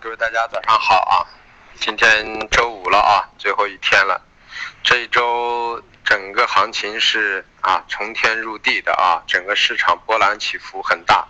各位大家早上好啊！今天周五了啊，最后一天了。这一周整个行情是啊从天入地的啊，整个市场波澜起伏很大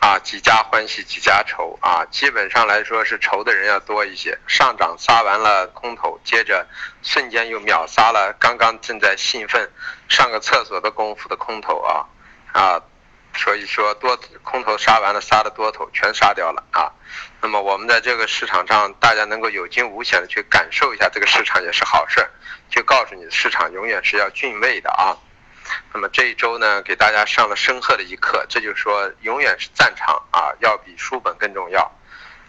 啊，几家欢喜几家愁啊。基本上来说是愁的人要多一些。上涨杀完了空头，接着瞬间又秒杀了刚刚正在兴奋上个厕所的功夫的空头啊啊。所以说多空头杀完了，杀的多头全杀掉了啊。那么我们在这个市场上，大家能够有惊无险的去感受一下这个市场也是好事，就告诉你市场永远是要敬畏的啊。那么这一周呢，给大家上了深刻的一课，这就是说永远是战场啊，要比书本更重要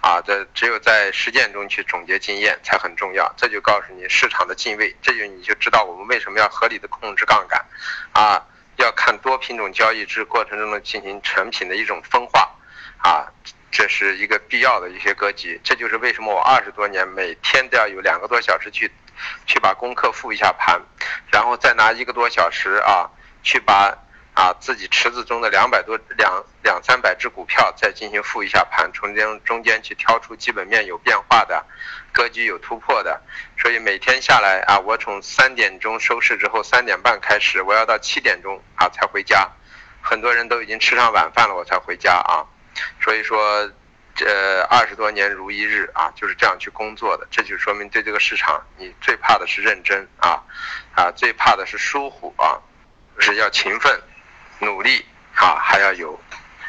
啊。这只有在实践中去总结经验才很重要。这就告诉你市场的敬畏，这就你就知道我们为什么要合理的控制杠杆啊。要看多品种交易之过程中的进行成品的一种分化，啊，这是一个必要的一些格局。这就是为什么我二十多年每天都要有两个多小时去，去把功课复一下盘，然后再拿一个多小时啊去把。啊，自己池子中的两百多两两三百只股票，再进行复一下盘，从中中间去挑出基本面有变化的，格局有突破的。所以每天下来啊，我从三点钟收市之后，三点半开始，我要到七点钟啊才回家。很多人都已经吃上晚饭了，我才回家啊。所以说，这二十多年如一日啊，就是这样去工作的。这就说明对这个市场，你最怕的是认真啊，啊，最怕的是疏忽啊，是要勤奋。努力啊，还要有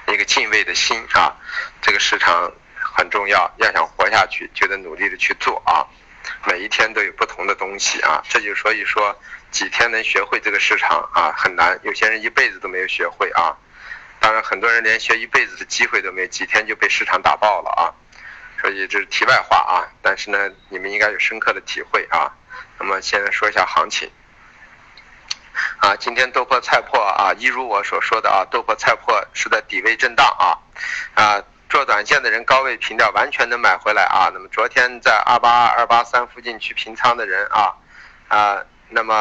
一个敬畏的心啊。这个市场很重要，要想活下去，就得努力的去做啊。每一天都有不同的东西啊，这就所以说几天能学会这个市场啊很难，有些人一辈子都没有学会啊。当然，很多人连学一辈子的机会都没有，几天就被市场打爆了啊。所以这是题外话啊，但是呢，你们应该有深刻的体会啊。那么现在说一下行情。啊，今天豆粕菜粕啊，一如我所说的啊，豆粕菜粕是在底位震荡啊，啊，做短线的人高位平掉，完全能买回来啊。那么昨天在二八二、二八三附近去平仓的人啊，啊，那么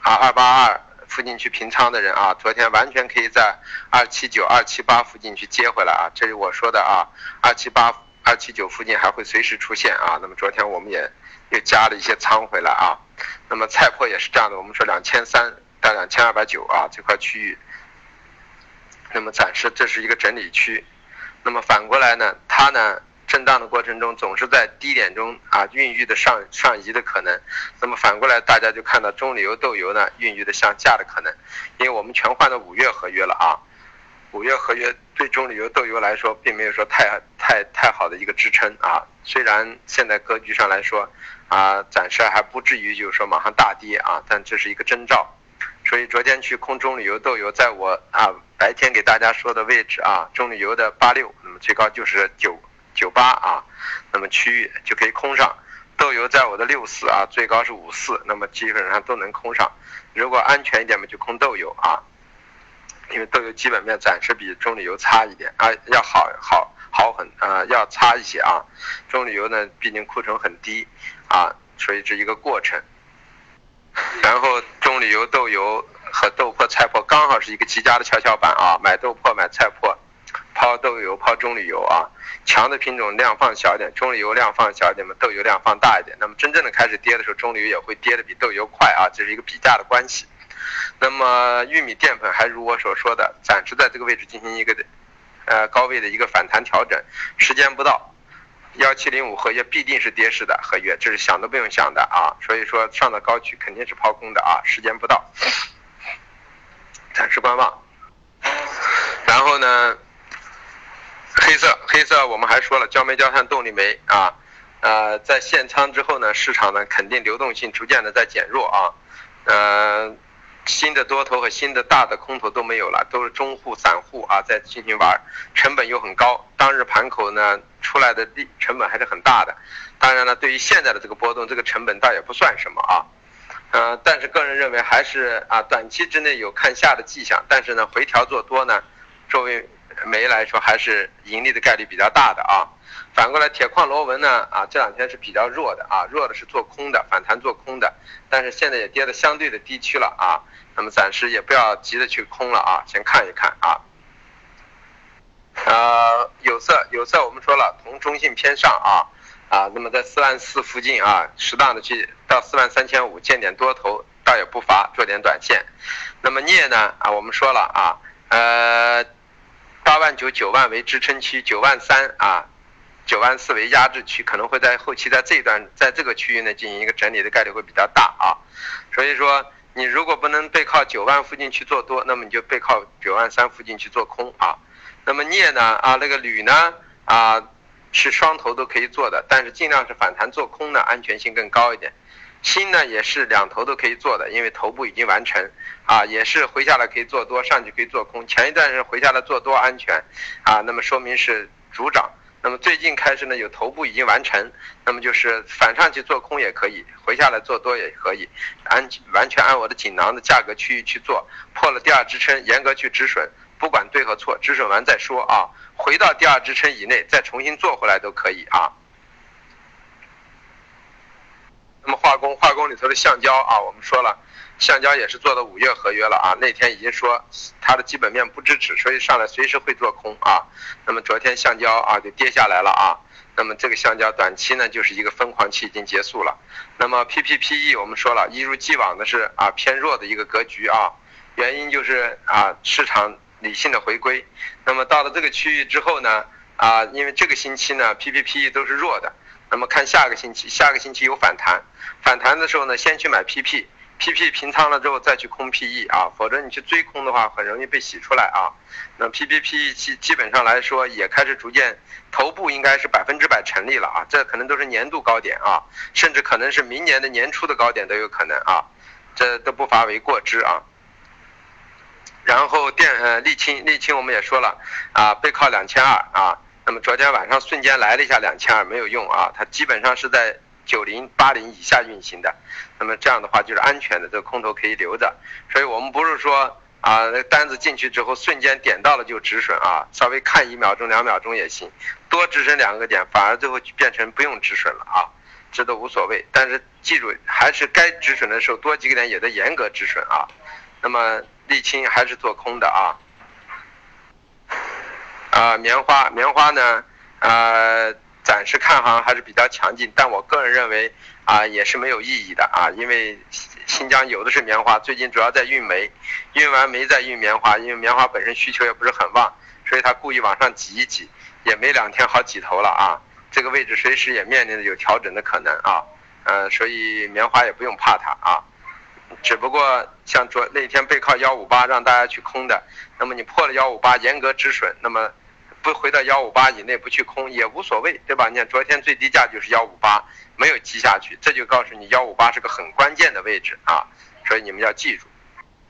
啊二八二附近去平仓的人啊，昨天完全可以在二七九、二七八附近去接回来啊。这是我说的啊，二七八、二七九附近还会随时出现啊。那么昨天我们也又加了一些仓回来啊。那么菜粕也是这样的，我们说两千三。到两千二百九啊这块区域，那么暂时这是一个整理区，那么反过来呢，它呢震荡的过程中总是在低点中啊孕育的上上移的可能，那么反过来大家就看到中铝油豆油呢孕育的向下的可能，因为我们全换到五月合约了啊，五月合约对中铝油豆油来说并没有说太太太好的一个支撑啊，虽然现在格局上来说啊暂时还不至于就是说马上大跌啊，但这是一个征兆。所以昨天去空中旅游豆油，在我啊白天给大家说的位置啊，中旅游的八六，那么最高就是九九八啊，那么区域就可以空上。豆油在我的六四啊，最高是五四，那么基本上都能空上。如果安全一点嘛，就空豆油啊，因为豆油基本面暂时比中旅游差一点啊，要好好好很啊，要差一些啊。中旅游呢，毕竟库存很低啊，所以这一个过程。然后棕榈油豆油和豆粕菜粕刚好是一个极佳的跷跷板啊，买豆粕买菜粕，抛豆油抛棕榈油啊，强的品种量放小一点，棕榈油量放小一点嘛，豆油量放大一点。那么真正的开始跌的时候，棕榈油也会跌的比豆油快啊，这是一个比价的关系。那么玉米淀粉还如我所说的，暂时在这个位置进行一个呃高位的一个反弹调整，时间不到。幺七零五合约必定是跌势的合约，这是想都不用想的啊！所以说上到高区肯定是抛空的啊，时间不到，暂时观望。然后呢，黑色黑色我们还说了焦煤焦炭动力煤啊，呃，在限仓之后呢，市场呢肯定流动性逐渐的在减弱啊，呃。新的多头和新的大的空头都没有了，都是中户散户啊在进行玩，成本又很高。当日盘口呢出来的利成本还是很大的。当然了，对于现在的这个波动，这个成本倒也不算什么啊。呃，但是个人认为还是啊短期之内有看下的迹象，但是呢回调做多呢，作为煤来说还是盈利的概率比较大的啊。反过来，铁矿螺纹呢啊这两天是比较弱的啊，弱的是做空的，反弹做空的，但是现在也跌的相对的低区了啊。那么暂时也不要急着去空了啊，先看一看啊。呃，有色有色，我们说了，铜中性偏上啊啊，那么在四万四附近啊，适当的去到四万三千五见点多头，倒也不乏做点短线。那么镍呢啊，我们说了啊，呃，九九万为支撑区，九万三啊，九万四为压制区，可能会在后期在这一段在这个区域呢进行一个整理的概率会比较大啊。所以说，你如果不能背靠九万附近去做多，那么你就背靠九万三附近去做空啊。那么镍呢？啊，那个铝呢？啊，是双头都可以做的，但是尽量是反弹做空呢，安全性更高一点。心呢也是两头都可以做的，因为头部已经完成，啊，也是回下来可以做多，上去可以做空。前一段是回下来做多安全，啊，那么说明是主涨。那么最近开始呢，有头部已经完成，那么就是反上去做空也可以，回下来做多也可以，安完全按我的锦囊的价格区域去做，破了第二支撑，严格去止损。不管对和错，止损完再说啊。回到第二支撑以内，再重新做回来都可以啊。那么化工，化工里头的橡胶啊，我们说了，橡胶也是做的五月合约了啊。那天已经说它的基本面不支持，所以上来随时会做空啊。那么昨天橡胶啊就跌下来了啊。那么这个橡胶短期呢就是一个疯狂期已经结束了。那么 PPPE 我们说了一如既往的是啊偏弱的一个格局啊，原因就是啊市场。理性的回归，那么到了这个区域之后呢，啊，因为这个星期呢 P P P E 都是弱的，那么看下个星期，下个星期有反弹，反弹的时候呢，先去买 P P，P P 平仓了之后再去空 P E 啊，否则你去追空的话，很容易被洗出来啊。那 PPPE 基基本上来说也开始逐渐头部应该是百分之百成立了啊，这可能都是年度高点啊，甚至可能是明年的年初的高点都有可能啊，这都不乏为过之啊。然后电呃沥青沥青我们也说了啊背靠两千二啊，那么昨天晚上瞬间来了一下两千二没有用啊，它基本上是在九零八零以下运行的，那么这样的话就是安全的，这个空头可以留着，所以我们不是说啊单子进去之后瞬间点到了就止损啊，稍微看一秒钟两秒钟也行，多止损两个点反而最后变成不用止损了啊，这都无所谓，但是记住还是该止损的时候多几个点也得严格止损啊，那么。沥青还是做空的啊，啊，棉花，棉花呢，呃，暂时看好像还是比较强劲，但我个人认为啊，也是没有意义的啊，因为新疆有的是棉花，最近主要在运煤，运完煤再运棉花，因为棉花本身需求也不是很旺，所以他故意往上挤一挤，也没两天好挤头了啊，这个位置随时也面临着有调整的可能啊，呃，所以棉花也不用怕它啊。只不过像昨那天背靠幺五八让大家去空的，那么你破了幺五八严格止损，那么不回到幺五八以内不去空也无所谓，对吧？你看昨天最低价就是幺五八，没有击下去，这就告诉你幺五八是个很关键的位置啊，所以你们要记住。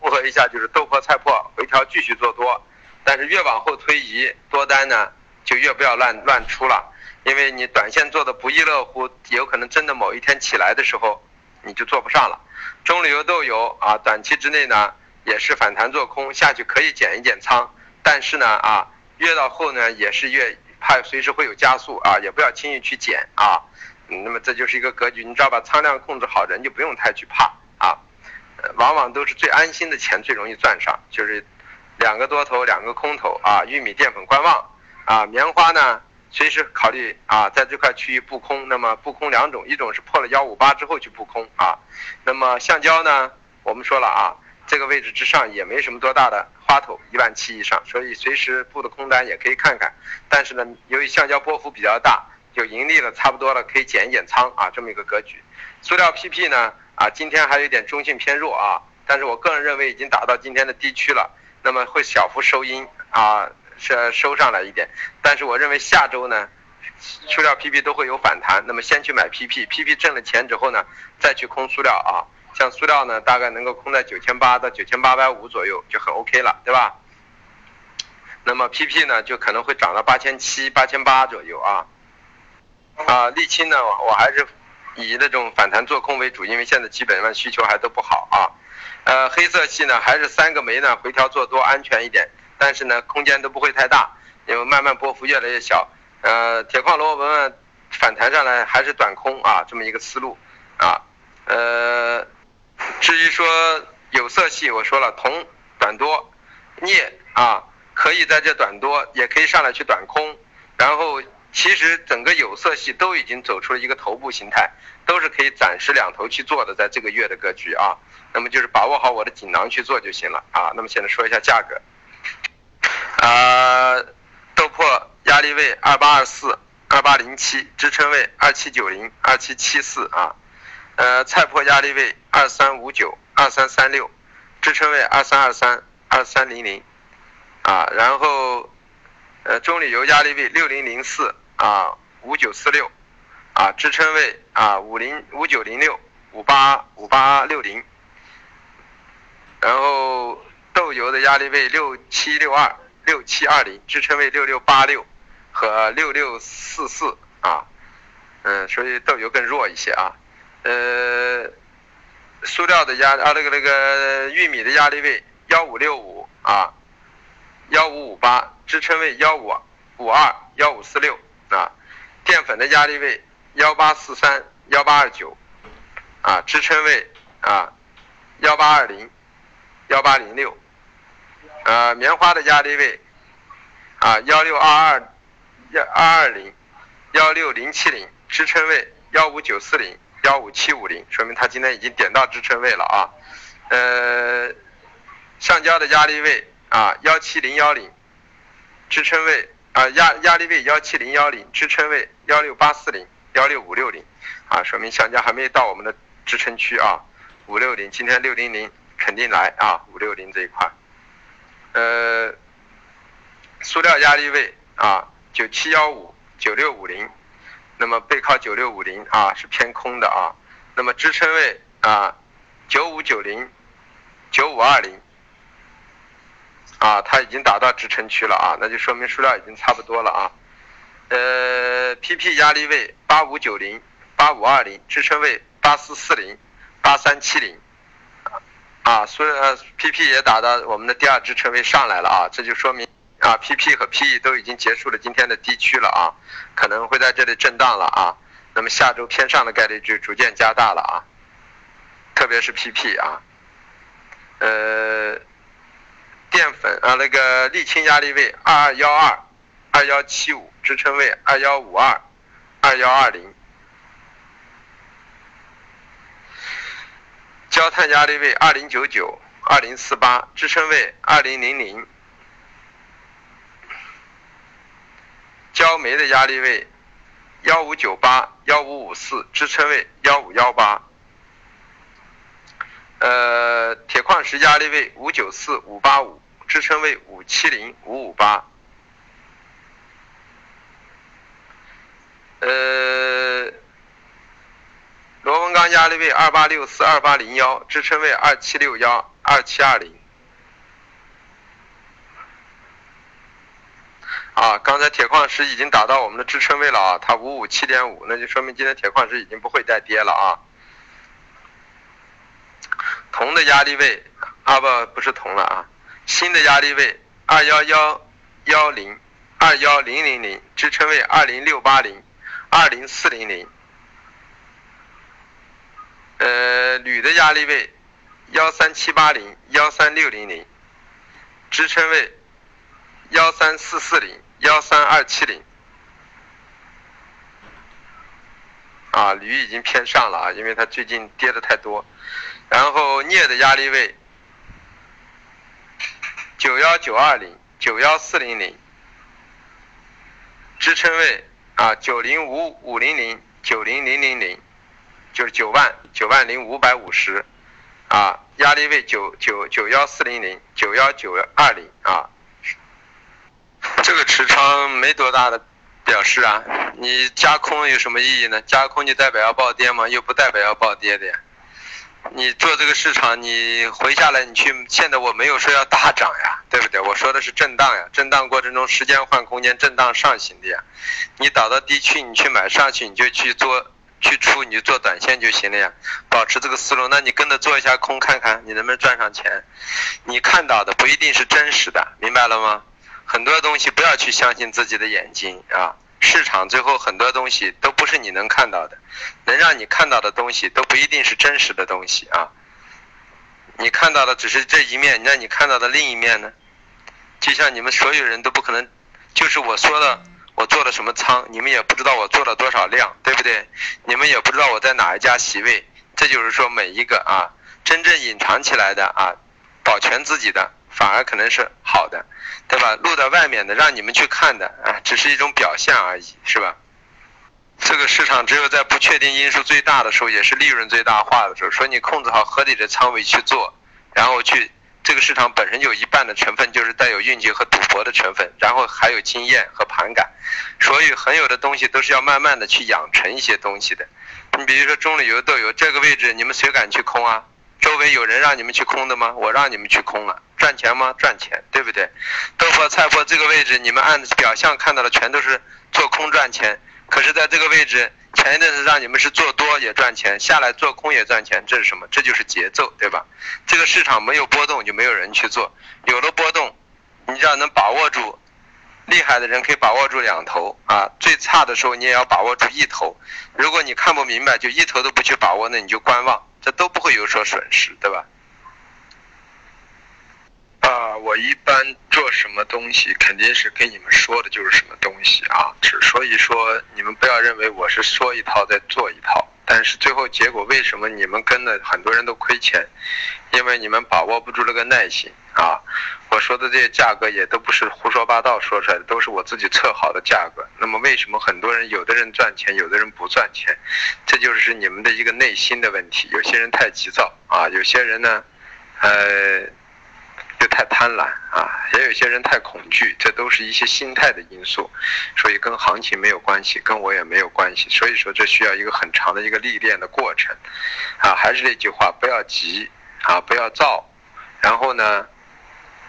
复合一下就是豆粕菜粕回调继续做多，但是越往后推移多单呢就越不要乱乱出了，因为你短线做的不亦乐乎，有可能真的某一天起来的时候你就做不上了。中旅游豆油啊，短期之内呢也是反弹做空下去可以减一减仓，但是呢啊越到后呢也是越怕随时会有加速啊，也不要轻易去减啊。那么这就是一个格局，你只要把仓量控制好，人就不用太去怕啊。往往都是最安心的钱最容易赚上，就是两个多头两个空头啊，玉米淀粉观望啊，棉花呢。随时考虑啊，在这块区域布空。那么布空两种，一种是破了幺五八之后去布空啊。那么橡胶呢，我们说了啊，这个位置之上也没什么多大的花头，一万七以上，所以随时布的空单也可以看看。但是呢，由于橡胶波幅比较大，就盈利了差不多了，可以减一减仓啊，这么一个格局。塑料 PP 呢，啊，今天还有一点中性偏弱啊，但是我个人认为已经达到今天的低区了，那么会小幅收阴啊。是收上来一点，但是我认为下周呢，塑料 PP 都会有反弹。那么先去买 PP，PP 挣了钱之后呢，再去空塑料啊。像塑料呢，大概能够空在九千八到九千八百五左右就很 OK 了，对吧？那么 PP 呢，就可能会涨到八千七、八千八左右啊。啊，沥青呢，我还是以那种反弹做空为主，因为现在基本上需求还都不好啊。呃，黑色系呢，还是三个煤呢，回调做多安全一点。但是呢，空间都不会太大，因为慢慢波幅越来越小。呃，铁矿螺纹纹反弹上来还是短空啊，这么一个思路啊。呃，至于说有色系，我说了铜短多，镍啊，可以在这短多，也可以上来去短空，然后其实整个有色系都已经走出了一个头部形态，都是可以暂时两头去做的，在这个月的格局啊，那么就是把握好我的锦囊去做就行了啊。那么现在说一下价格，啊，豆粕压力位二八二四。二八零七支撑位二七九零二七七四啊，呃菜粕压力位二三五九二三三六支撑位二三二三二三零零啊，然后呃中榈油压力位六零零四啊五九四六啊支撑位啊五零五九零六五八五八六零，然后豆油的压力位六七六二六七二零支撑位六六八六。和六六四四啊，嗯，所以豆油更弱一些啊，呃，塑料的压啊那个那个玉米的压力位幺五六五啊，幺五五八支撑位幺五五二幺五四六啊，淀粉的压力位幺八四三幺八二九啊，支撑位啊幺八二零幺八零六呃，棉花的压力位啊幺六二二。幺二二零幺六零七零支撑位幺五九四零幺五七五零，说明它今天已经点到支撑位了啊。呃，橡胶的压力位啊幺七零幺零，支撑位啊压压力位幺七零幺零，支撑位幺六八四零幺六五六零啊，说明橡胶还没到我们的支撑区啊。五六零今天六零零肯定来啊，五六零这一块。呃，塑料压力位啊。九七幺五九六五零，那么背靠九六五零啊是偏空的啊，那么支撑位啊九五九零九五二零啊，它已经达到支撑区了啊，那就说明数量已经差不多了啊。呃，PP 压力位八五九零八五二零，支撑位八四四零八三七零啊，所以呃 PP 也达到我们的第二支撑位上来了啊，这就说明。啊，PP 和 PE 都已经结束了今天的低区了啊，可能会在这里震荡了啊，那么下周偏上的概率就逐渐加大了啊，特别是 PP 啊，呃，淀粉啊那个沥青压力位二二幺二二幺七五，支撑位二幺五二二幺二零，焦炭压力位二零九九二零四八，支撑位二零零零。焦煤的压力位幺五九八幺五五四，支撑位幺五幺八。呃，铁矿石压力位五九四五八五，支撑位五七零五五八。呃，螺纹钢压力位二八六四二八零幺，支撑位二七六幺二七二零。啊，刚才铁矿石已经打到我们的支撑位了啊，它五五七点五，那就说明今天铁矿石已经不会再跌了啊。铜的压力位啊不不是铜了啊，锌的压力位二幺幺幺零二幺零零零，支撑位二零六八零二零四零零。呃，铝的压力位幺三七八零幺三六零零，支撑位幺三四四零。幺三二七零，啊，铝已经偏上了啊，因为它最近跌的太多。然后镍的压力位九幺九二零九幺四零零，支撑位啊九零五五零零九零零零零，就是九万九万零五百五十，啊，压力位九九九幺四零零九幺九二零啊。这个持仓没多大的表示啊，你加空有什么意义呢？加空就代表要暴跌吗？又不代表要暴跌的呀。你做这个市场，你回下来你去，现在我没有说要大涨呀，对不对？我说的是震荡呀，震荡过程中时间换空间，震荡上行的呀。你导到低区，你去买上去，你就去做去出，你就做短线就行了呀。保持这个思路，那你跟着做一下空，看看你能不能赚上钱。你看到的不一定是真实的，明白了吗？很多东西不要去相信自己的眼睛啊！市场最后很多东西都不是你能看到的，能让你看到的东西都不一定是真实的东西啊！你看到的只是这一面，那你看到的另一面呢？就像你们所有人都不可能，就是我说的，我做了什么仓，你们也不知道我做了多少量，对不对？你们也不知道我在哪一家席位。这就是说，每一个啊，真正隐藏起来的啊，保全自己的，反而可能是好的，对吧？露在外面的，让你们去看的啊，只是一种表现而已，是吧？这个市场只有在不确定因素最大的时候，也是利润最大化的时候，说你控制好合理的仓位去做，然后去这个市场本身有一半的成分就是带有运气和赌博的成分，然后还有经验和盘感，所以很有的东西都是要慢慢的去养成一些东西的。你比如说中旅游豆油这个位置，你们谁敢去空啊？周围有人让你们去空的吗？我让你们去空了，赚钱吗？赚钱，对不对？豆粕菜粕这个位置，你们按表象看到的全都是做空赚钱。可是，在这个位置，前一阵子让你们是做多也赚钱，下来做空也赚钱，这是什么？这就是节奏，对吧？这个市场没有波动，就没有人去做；有了波动，你只要能把握住，厉害的人可以把握住两头啊。最差的时候，你也要把握住一头。如果你看不明白，就一头都不去把握，那你就观望，这都不会有所损失，对吧？啊，我一般做什么东西，肯定是跟你们说的就是什么东西啊。只所以说，你们不要认为我是说一套再做一套。但是最后结果，为什么你们跟的很多人都亏钱？因为你们把握不住这个耐心啊。我说的这些价格也都不是胡说八道说出来的，都是我自己测好的价格。那么为什么很多人，有的人赚钱，有的人不赚钱？这就是你们的一个内心的问题。有些人太急躁啊，有些人呢，呃。太贪婪啊，也有些人太恐惧，这都是一些心态的因素，所以跟行情没有关系，跟我也没有关系。所以说，这需要一个很长的一个历练的过程，啊，还是那句话，不要急啊，不要躁，然后呢，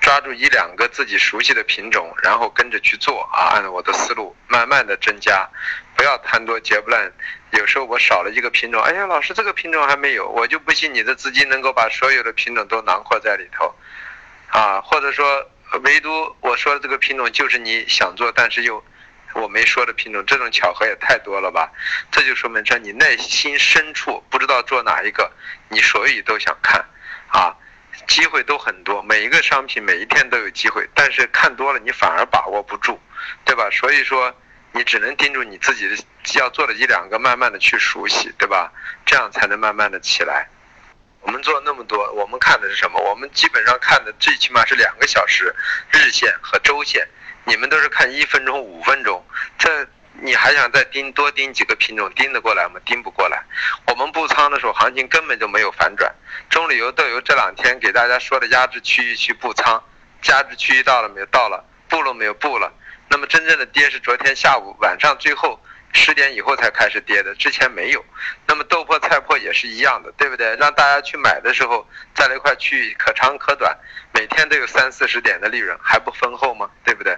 抓住一两个自己熟悉的品种，然后跟着去做啊，按照我的思路慢慢的增加，不要贪多嚼不烂。有时候我少了一个品种，哎呀，老师这个品种还没有，我就不信你的资金能够把所有的品种都囊括在里头。啊，或者说，唯独我说的这个品种就是你想做，但是又我没说的品种，这种巧合也太多了吧？这就说明说你内心深处不知道做哪一个，你所以都想看，啊，机会都很多，每一个商品每一天都有机会，但是看多了你反而把握不住，对吧？所以说你只能盯住你自己的要做的一两个，慢慢的去熟悉，对吧？这样才能慢慢的起来。我们做这么多，我们看的是什么？我们基本上看的最起码是两个小时日线和周线，你们都是看一分钟、五分钟，这你还想再盯多盯几个品种，盯得过来吗？盯不过来。我们布仓的时候，行情根本就没有反转。中旅游豆油这两天给大家说的压制区域去布仓，压制区域到了没有？到了，布了没有？布了。那么真正的跌是昨天下午晚上最后。十点以后才开始跌的，之前没有。那么豆粕、菜粕也是一样的，对不对？让大家去买的时候，在那块区域可长可短，每天都有三四十点的利润，还不丰厚吗？对不对？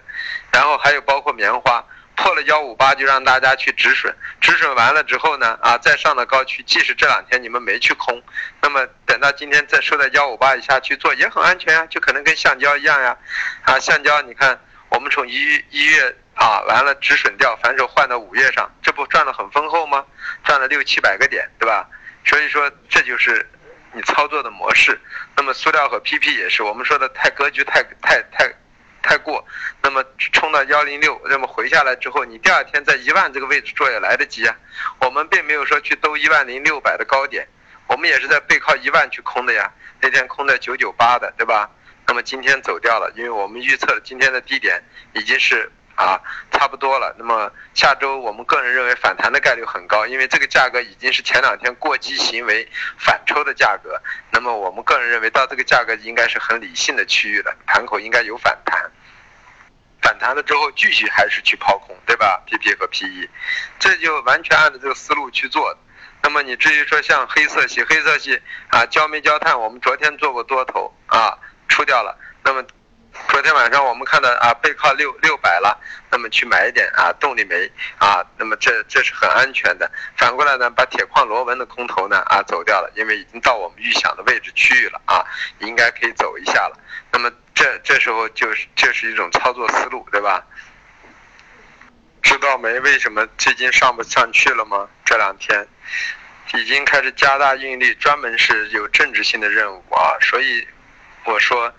然后还有包括棉花破了幺五八，就让大家去止损，止损完了之后呢，啊，再上到高区，即使这两天你们没去空，那么等到今天再收在幺五八以下去做也很安全啊，就可能跟橡胶一样呀，啊，橡胶你看我们从一一月。啊，完了止损掉，反手换到五月上，这不赚的很丰厚吗？赚了六七百个点，对吧？所以说这就是你操作的模式。那么塑料和 PP 也是，我们说的太格局太太太太过，那么冲到幺零六，那么回下来之后，你第二天在一万这个位置做也来得及啊。我们并没有说去兜一万零六百的高点，我们也是在背靠一万去空的呀。那天空在九九八的，对吧？那么今天走掉了，因为我们预测今天的低点已经是。啊，差不多了。那么下周我们个人认为反弹的概率很高，因为这个价格已经是前两天过激行为反抽的价格。那么我们个人认为到这个价格应该是很理性的区域了，盘口应该有反弹。反弹了之后继续还是去抛空，对吧？PP 和 PE，这就完全按照这个思路去做。那么你至于说像黑色系、黑色系啊，焦煤焦炭，我们昨天做过多头啊，出掉了。那么。昨天晚上我们看到啊，背靠六六百了，那么去买一点啊，动力煤啊，那么这这是很安全的。反过来呢，把铁矿螺纹的空头呢啊走掉了，因为已经到我们预想的位置区域了啊，应该可以走一下了。那么这这时候就是这是一种操作思路，对吧？知道煤为什么最近上不上去了吗？这两天已经开始加大运力，专门是有政治性的任务啊，所以我说。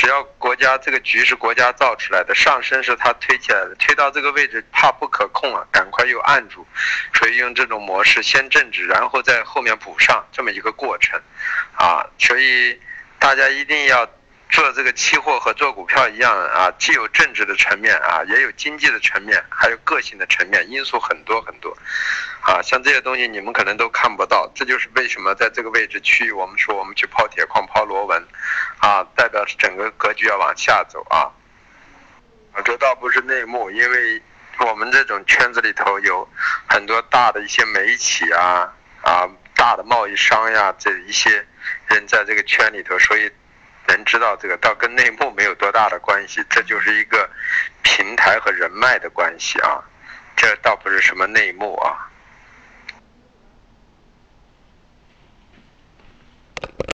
只要国家这个局是国家造出来的，上升是他推起来的，推到这个位置怕不可控了，赶快又按住，所以用这种模式先政治，然后在后面补上这么一个过程，啊，所以大家一定要。做这个期货和做股票一样啊，既有政治的层面啊，也有经济的层面，还有个性的层面，因素很多很多，啊，像这些东西你们可能都看不到，这就是为什么在这个位置区域，我们说我们去抛铁矿、抛螺纹，啊，代表整个格局要往下走啊，啊，这倒不是内幕，因为我们这种圈子里头有很多大的一些媒体啊，啊，大的贸易商呀，这一些人在这个圈里头，所以。能知道这个倒跟内幕没有多大的关系，这就是一个平台和人脉的关系啊，这倒不是什么内幕啊。